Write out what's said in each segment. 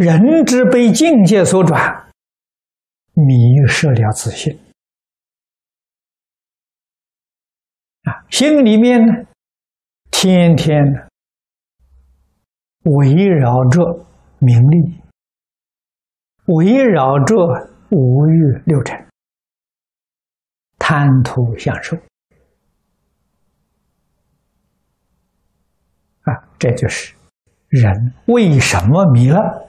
人之被境界所转，迷失了自信啊！心里面呢，天天围绕着名利，围绕着五欲六尘，贪图享受啊！这就是人为什么迷了。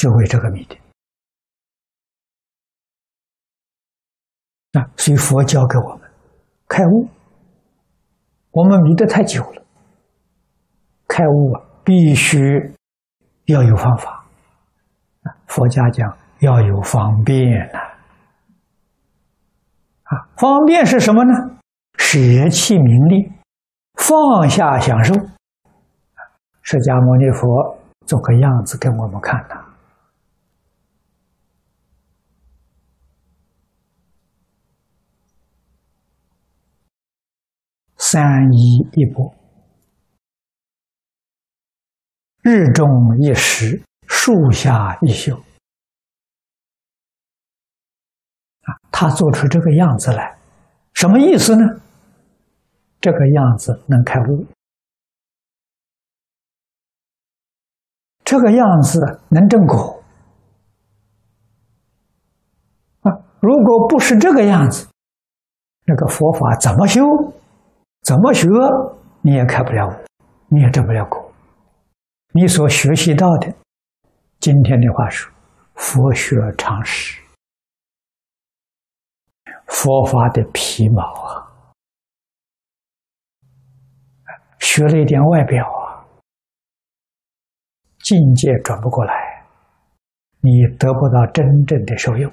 就为这个谜底啊！所以佛教给我们开悟，我们迷得太久了。开悟啊，必须要有方法啊！佛家讲要有方便呐啊！方便是什么呢？舍弃名利，放下享受。释迦牟尼佛做个样子给我们看呐。三衣一钵，日中一时，树下一宿。啊，他做出这个样子来，什么意思呢？这个样子能开悟，这个样子能正果。啊，如果不是这个样子，那个佛法怎么修？怎么学你也开不了悟，你也证不了果。你所学习到的，今天的话说，佛学常识，佛法的皮毛啊，学了一点外表啊，境界转不过来，你得不到真正的受用。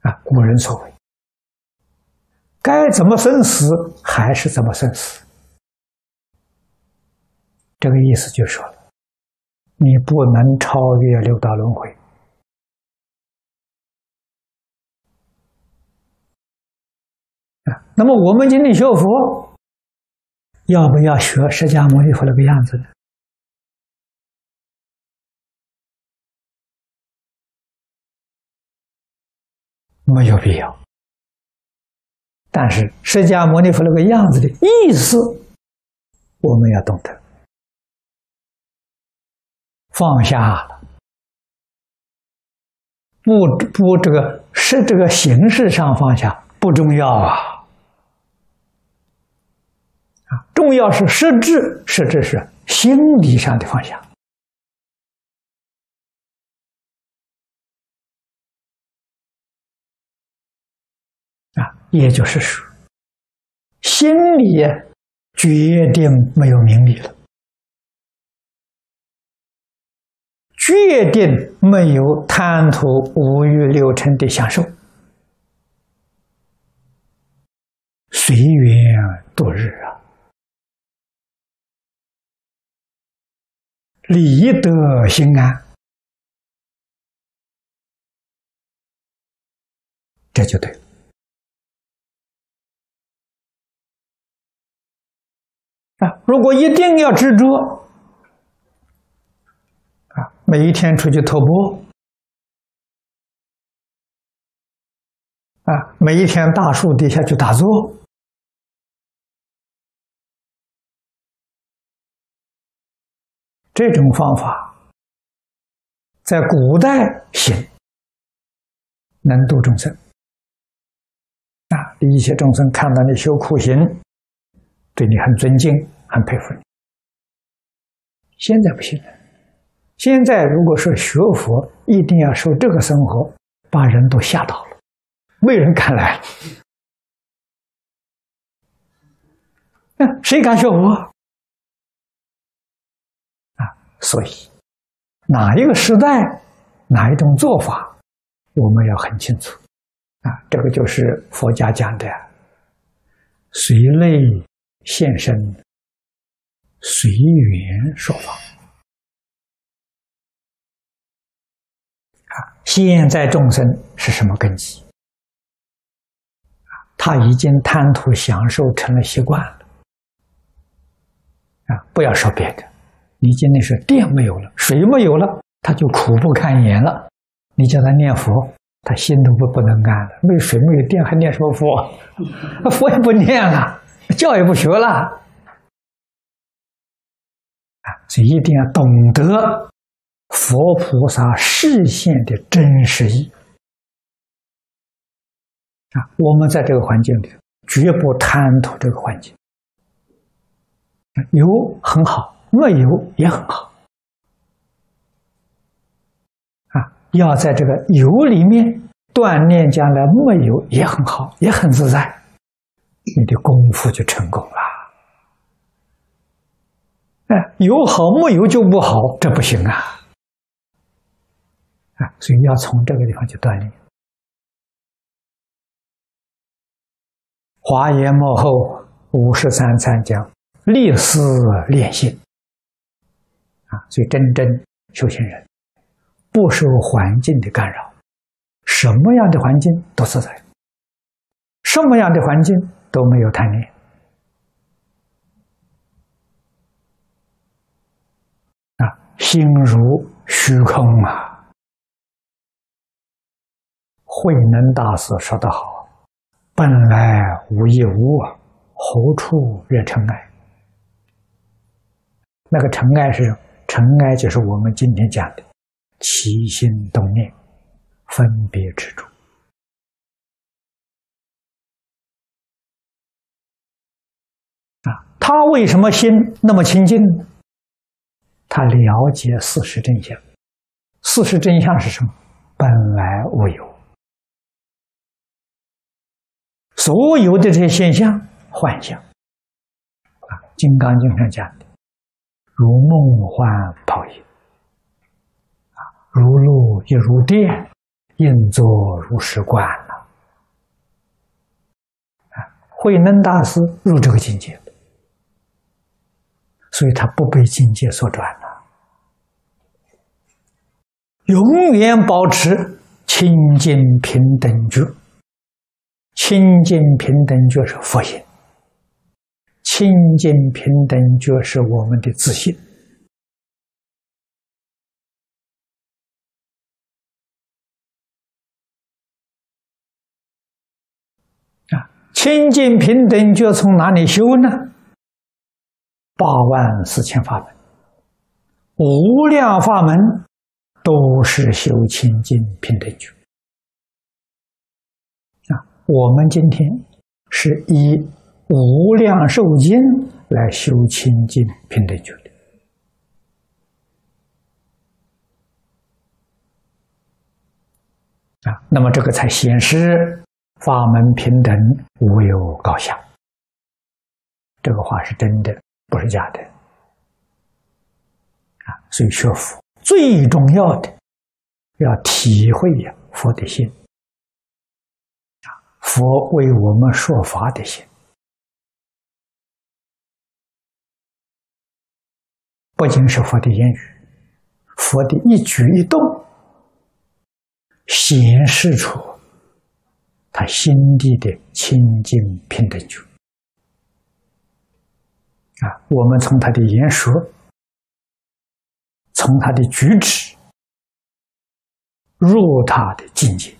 啊，古人所谓。该怎么生死还是怎么生死，这个意思就是说，你不能超越六道轮回啊。那么我们今天学佛，要不要学释迦牟尼佛那个样子呢？没有必要。但是释迦牟尼佛那个样子的意思，我们要懂得放下了，不不，这个是这个形式上放下不重要啊，啊，重要是实质，实质是心理上的放下。也就是说，心里决定没有名利了，决定没有贪图五欲六尘的享受，随缘度日啊，理得心安，这就对了。啊！如果一定要执着，啊，每一天出去偷钵，啊，每一天大树底下去打坐，这种方法在古代行，能度众生，啊，一切众生看到你修苦行。对你很尊敬，很佩服你。现在不行了。现在如果说学佛，一定要受这个生活，把人都吓到了，没人敢来。那谁敢学佛？啊，所以哪一个时代，哪一种做法，我们要很清楚。啊，这个就是佛家讲的“随类”。现身随缘说法啊！现在众生是什么根基他已经贪图享受成了习惯了啊！不要说别的，你今天是电没有了，水没有了，他就苦不堪言了。你叫他念佛，他心都不不能干了。没水，没有电，还念什么佛？佛也不念了，教也不学了。啊，所以一定要懂得佛菩萨视线的真实意。啊，我们在这个环境里，绝不贪图这个环境。有很好，没有也很好。啊，要在这个有里面锻炼，将来没有也很好，也很自在，你的功夫就成功了。哎，有好没有就不好，这不行啊！啊，所以要从这个地方去锻炼。华严幕后五十三参讲。立思练性啊，所以真正修行人不受环境的干扰，什么样的环境都自在，什么样的环境都没有贪念啊，心如虚空啊。慧能大师说得好：“本来无一物，何处惹尘埃？”那个尘埃是尘埃，就是我们今天讲的起心动念、分别执着啊。他为什么心那么清净？他了解事实真相。事实真相是什么？本来无有，所有的这些现象幻象啊，《金刚经》上讲的。如梦幻泡影，啊，如露亦如电，应作如是观了。啊，慧能大师入这个境界，所以他不被境界所转了，永远保持清净平等觉。清净平等觉是佛性。清净平等就是我们的自信啊！清净平等觉从哪里修呢？八万四千法门、无量法门都是修清净平等觉啊！我们今天是以。无量寿经来修清净平等觉的啊，那么这个才显示法门平等无有高下。这个话是真的，不是假的啊。所以学佛最重要的要体会呀佛的心啊，佛为我们说法的心。不仅是佛的言语，佛的一举一动，显示出他心地的清净平等觉。啊，我们从他的言说，从他的举止，入他的境界，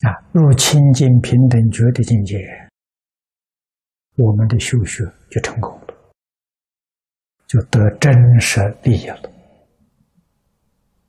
啊，入清净平等觉的境界。我们的修学就成功了，就得真实利益了。